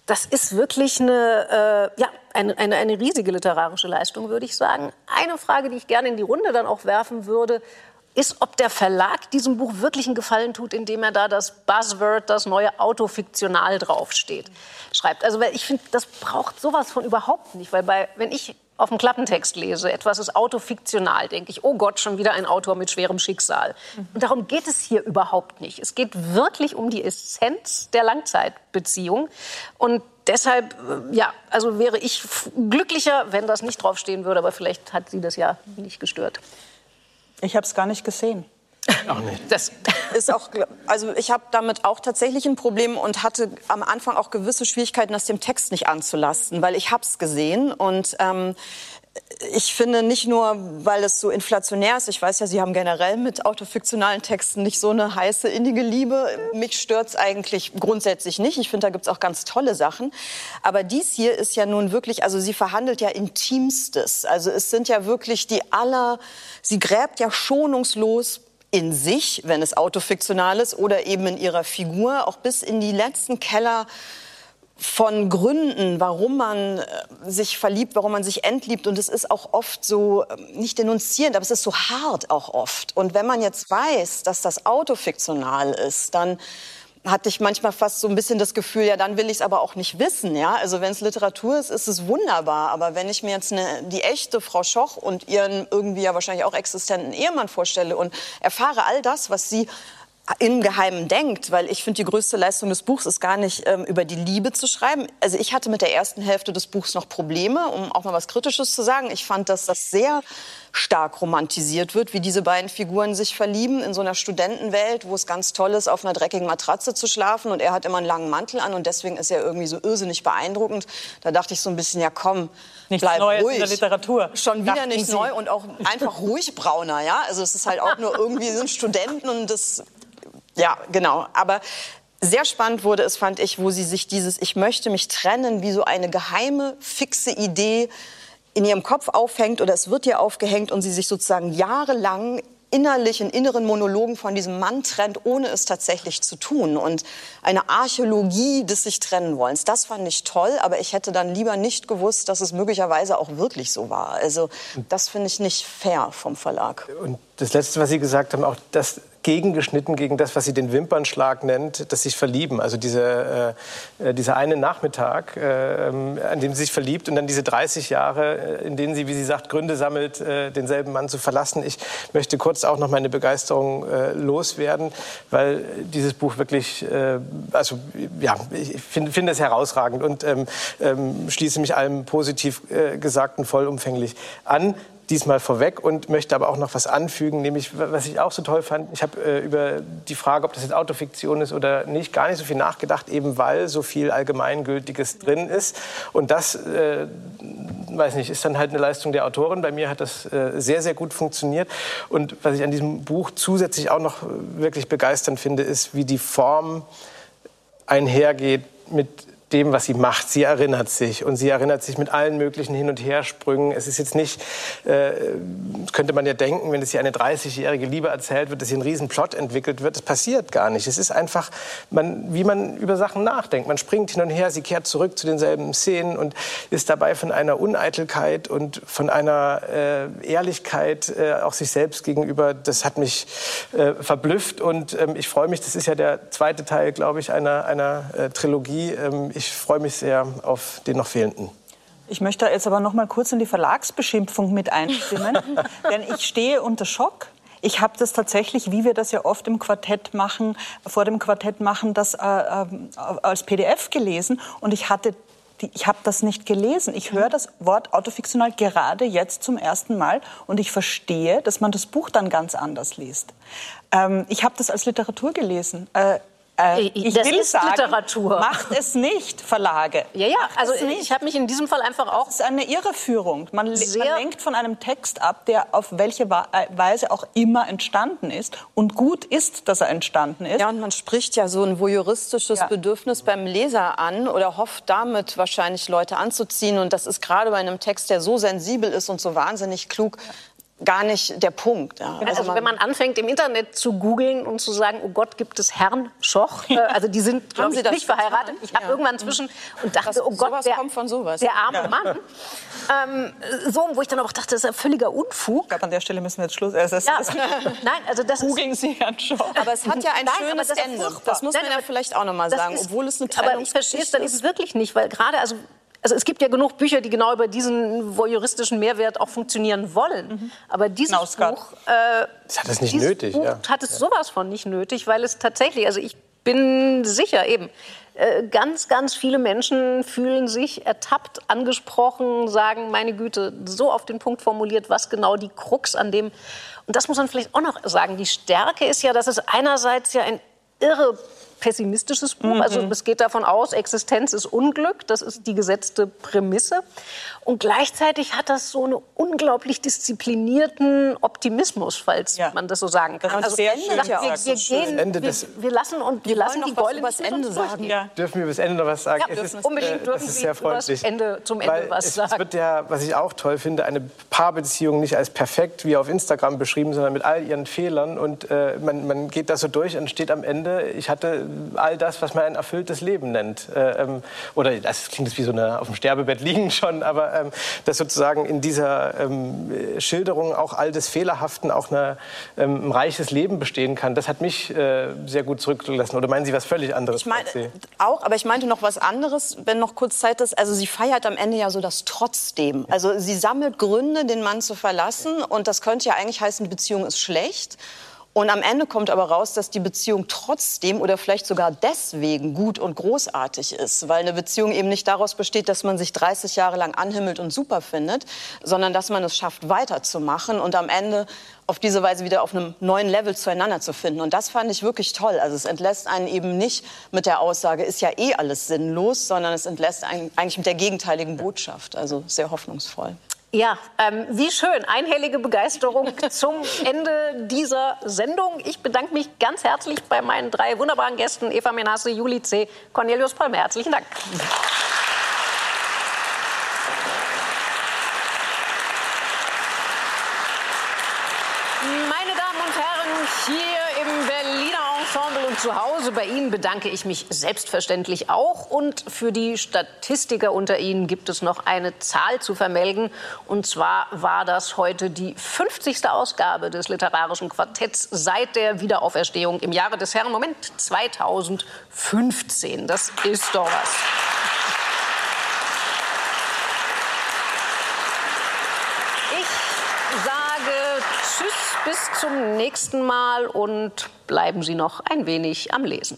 Das ist wirklich eine, äh, ja, eine, eine, eine riesige literarische Leistung, würde ich sagen. Eine Frage, die ich gerne in die Runde dann auch werfen würde, ist, ob der Verlag diesem Buch wirklich einen Gefallen tut, indem er da das Buzzword, das neue Autofiktional draufsteht, schreibt. Also weil ich finde, das braucht sowas von überhaupt nicht, weil bei, wenn ich auf dem Klappentext lese, etwas ist autofiktional, denke ich, oh Gott, schon wieder ein Autor mit schwerem Schicksal. Und darum geht es hier überhaupt nicht. Es geht wirklich um die Essenz der Langzeitbeziehung. Und deshalb, äh, ja, also wäre ich glücklicher, wenn das nicht draufstehen würde, aber vielleicht hat sie das ja nicht gestört. Ich habe es gar nicht gesehen. Auch nicht. Das ist auch, also ich habe damit auch tatsächlich ein Problem und hatte am Anfang auch gewisse Schwierigkeiten, das dem Text nicht anzulasten, weil ich hab's gesehen und ähm, ich finde nicht nur, weil es so inflationär ist, ich weiß ja, Sie haben generell mit autofiktionalen Texten nicht so eine heiße, innige Liebe. Mich stört's eigentlich grundsätzlich nicht. Ich finde, da gibt's auch ganz tolle Sachen. Aber dies hier ist ja nun wirklich, also sie verhandelt ja Intimstes. Also es sind ja wirklich die aller, sie gräbt ja schonungslos in sich, wenn es autofiktional ist, oder eben in ihrer Figur, auch bis in die letzten Keller von Gründen, warum man äh, sich verliebt, warum man sich entliebt. Und es ist auch oft so, ähm, nicht denunzierend, aber es ist so hart auch oft. Und wenn man jetzt weiß, dass das autofiktional ist, dann hatte ich manchmal fast so ein bisschen das Gefühl, ja, dann will ich es aber auch nicht wissen. Ja? Also wenn es Literatur ist, ist es wunderbar. Aber wenn ich mir jetzt eine, die echte Frau Schoch und ihren irgendwie ja wahrscheinlich auch existenten Ehemann vorstelle und erfahre all das, was sie im Geheimen denkt, weil ich finde, die größte Leistung des Buchs ist gar nicht ähm, über die Liebe zu schreiben. Also ich hatte mit der ersten Hälfte des Buchs noch Probleme, um auch mal was Kritisches zu sagen. Ich fand, dass das sehr stark romantisiert wird, wie diese beiden Figuren sich verlieben in so einer Studentenwelt, wo es ganz toll ist, auf einer dreckigen Matratze zu schlafen und er hat immer einen langen Mantel an und deswegen ist er irgendwie so irrsinnig beeindruckend. Da dachte ich so ein bisschen, ja komm, Nichts bleib Neues ruhig. in der Literatur. Schon wieder Dachten nicht Sie. neu und auch einfach ruhig brauner, ja. Also es ist halt auch nur irgendwie sind Studenten und das, ja, genau. Aber sehr spannend wurde es, fand ich, wo sie sich dieses Ich möchte mich trennen, wie so eine geheime, fixe Idee in ihrem Kopf aufhängt oder es wird ihr aufgehängt und sie sich sozusagen jahrelang innerlich in inneren Monologen von diesem Mann trennt, ohne es tatsächlich zu tun. Und eine Archäologie des sich trennen wollens. Das fand ich toll, aber ich hätte dann lieber nicht gewusst, dass es möglicherweise auch wirklich so war. Also das finde ich nicht fair vom Verlag. Und das Letzte, was Sie gesagt haben, auch das gegengeschnitten gegen das, was sie den Wimpernschlag nennt, das sich verlieben. Also diese, äh, dieser eine Nachmittag, äh, an dem sie sich verliebt und dann diese 30 Jahre, äh, in denen sie, wie sie sagt, Gründe sammelt, äh, denselben Mann zu verlassen. Ich möchte kurz auch noch meine Begeisterung äh, loswerden, weil dieses Buch wirklich, äh, also ja, ich finde find es herausragend und ähm, ähm, schließe mich allem positiv äh, Gesagten vollumfänglich an diesmal vorweg und möchte aber auch noch was anfügen, nämlich was ich auch so toll fand. Ich habe äh, über die Frage, ob das jetzt Autofiktion ist oder nicht, gar nicht so viel nachgedacht, eben weil so viel Allgemeingültiges drin ist. Und das, äh, weiß nicht, ist dann halt eine Leistung der Autorin. Bei mir hat das äh, sehr, sehr gut funktioniert. Und was ich an diesem Buch zusätzlich auch noch wirklich begeisternd finde, ist, wie die Form einhergeht mit dem, was sie macht. Sie erinnert sich und sie erinnert sich mit allen möglichen Hin- und Hersprüngen. Es ist jetzt nicht, äh, könnte man ja denken, wenn es hier eine 30-jährige Liebe erzählt wird, dass hier ein Riesenplot entwickelt wird. Das passiert gar nicht. Es ist einfach, man, wie man über Sachen nachdenkt. Man springt hin und her, sie kehrt zurück zu denselben Szenen und ist dabei von einer Uneitelkeit und von einer äh, Ehrlichkeit äh, auch sich selbst gegenüber. Das hat mich äh, verblüfft und ähm, ich freue mich. Das ist ja der zweite Teil, glaube ich, einer, einer äh, Trilogie. Ähm, ich freue mich sehr auf den noch fehlenden. Ich möchte jetzt aber noch mal kurz in die Verlagsbeschimpfung mit einstimmen, *laughs* denn ich stehe unter Schock. Ich habe das tatsächlich, wie wir das ja oft im Quartett machen, vor dem Quartett machen, das äh, äh, als PDF gelesen und ich hatte die, ich habe das nicht gelesen. Ich höre das Wort autofiktional gerade jetzt zum ersten Mal und ich verstehe, dass man das Buch dann ganz anders liest. Ähm, ich habe das als Literatur gelesen. Äh, äh, ich Das will ist sagen, Literatur. Macht es nicht, Verlage. *laughs* Ja, ja, also ich habe mich in diesem Fall einfach auch Das ist eine Irreführung. Man, man lenkt von einem Text ab, der auf welche äh, Weise auch immer entstanden ist. Und gut ist, dass er entstanden ist. Ja, und man spricht ja so ein voyeuristisches Ja. Bedürfnis beim Leser an oder hofft damit wahrscheinlich Leute anzuziehen. Und das ist gerade bei einem Text, der so sensibel ist und so wahnsinnig klug, gar nicht der Punkt. Ja. Also, wenn man anfängt, im Internet zu googeln und zu sagen, oh Gott, gibt es Herrn Schoch? Äh, Also die sind, glaube Sie ich, das nicht verheiratet. Ich habe Ja. irgendwann zwischen und dachte, Das- oh Gott, sowas der, kommt von sowas. der arme Mann. Ähm, so, wo ich dann auch dachte, das ist ja völliger Unfug. Ich glaube, an der Stelle müssen wir jetzt Schluss. Also es Ja. ist- *laughs* Nein, also das ist... Googeln Sie Herrn Schoch. aber es hat ja ein *laughs* Nein, schönes das ist Ende. Das muss man Nein, ja aber vielleicht auch noch mal das sagen, ist- obwohl es eine Aber ich verstehe es dann eben wirklich nicht, weil gerade, also, also es gibt ja genug Bücher, die genau über diesen voyeuristischen Mehrwert auch funktionieren wollen. Aber dieses Knausgard. Buch, äh, Das hat es nicht dieses nötig, Buch ja. hat es sowas von nicht nötig, weil es tatsächlich, also ich bin sicher eben, äh, ganz, ganz viele Menschen fühlen sich ertappt, angesprochen, sagen, meine Güte, so auf den Punkt formuliert, was genau die Krux an dem. Und das muss man vielleicht auch noch sagen. Die Stärke ist ja, dass es einerseits ja ein irre pessimistisches Buch. Also mhm. Also es geht davon aus, Existenz ist Unglück. Das ist die gesetzte Prämisse. Und gleichzeitig hat das so einen unglaublich disziplinierten Optimismus, falls ja. man das so sagen kann. Also wir, wir, wir, gehen, Ende des wir, lassen und wir lassen die Beule über das Ende sagen. Ja. Dürfen wir über das Ende noch was sagen? Ja, es ist, unbedingt äh, dürfen Sie über das Ende zum Ende Weil was es, sagen. Es wird ja, was ich auch toll finde, eine Paarbeziehung nicht als perfekt wie auf Instagram beschrieben, sondern mit all ihren Fehlern und äh, man, man geht das so durch und steht am Ende, ich hatte all das, was man ein erfülltes Leben nennt. Äh, ähm, oder das klingt jetzt wie so eine auf dem Sterbebett liegen schon, aber ähm, dass sozusagen in dieser ähm, Schilderung auch all des Fehlerhaften auch eine, ähm, ein reiches Leben bestehen kann, das hat mich äh, sehr gut zurückgelassen. Oder meinen Sie was völlig anderes? Ich meine auch, aber ich meinte noch was anderes, wenn noch kurz Zeit ist. Also sie feiert am Ende ja so das Trotzdem. Also sie sammelt Gründe, den Mann zu verlassen und das könnte ja eigentlich heißen, die Beziehung ist schlecht. Und am Ende kommt aber raus, dass die Beziehung trotzdem oder vielleicht sogar deswegen gut und großartig ist, weil eine Beziehung eben nicht daraus besteht, dass man sich 30 Jahre lang anhimmelt und super findet, sondern dass man es schafft, weiterzumachen und am Ende auf diese Weise wieder auf einem neuen Level zueinander zu finden. Und das fand ich wirklich toll. Also es entlässt einen eben nicht mit der Aussage, ist ja eh alles sinnlos, sondern es entlässt einen eigentlich mit der gegenteiligen Botschaft. Also sehr hoffnungsvoll. Ja, ähm, wie schön. Einhellige Begeisterung *laughs* zum Ende dieser Sendung. Ich bedanke mich ganz herzlich bei meinen drei wunderbaren Gästen, Eva Menasse, Juli C., Cornelius Palmer. Herzlichen Dank. Meine Damen und Herren, hier im Berliner Ensemble und zu Hause bei Ihnen bedanke ich mich selbstverständlich auch. Und für die Statistiker unter Ihnen gibt es noch eine Zahl zu vermelden. Und zwar war das heute die 50. Ausgabe des Literarischen Quartetts seit der Wiederauferstehung im Jahre des Herrn, Moment, 2015. Das ist doch was. Bis zum nächsten Mal und bleiben Sie noch ein wenig am Lesen.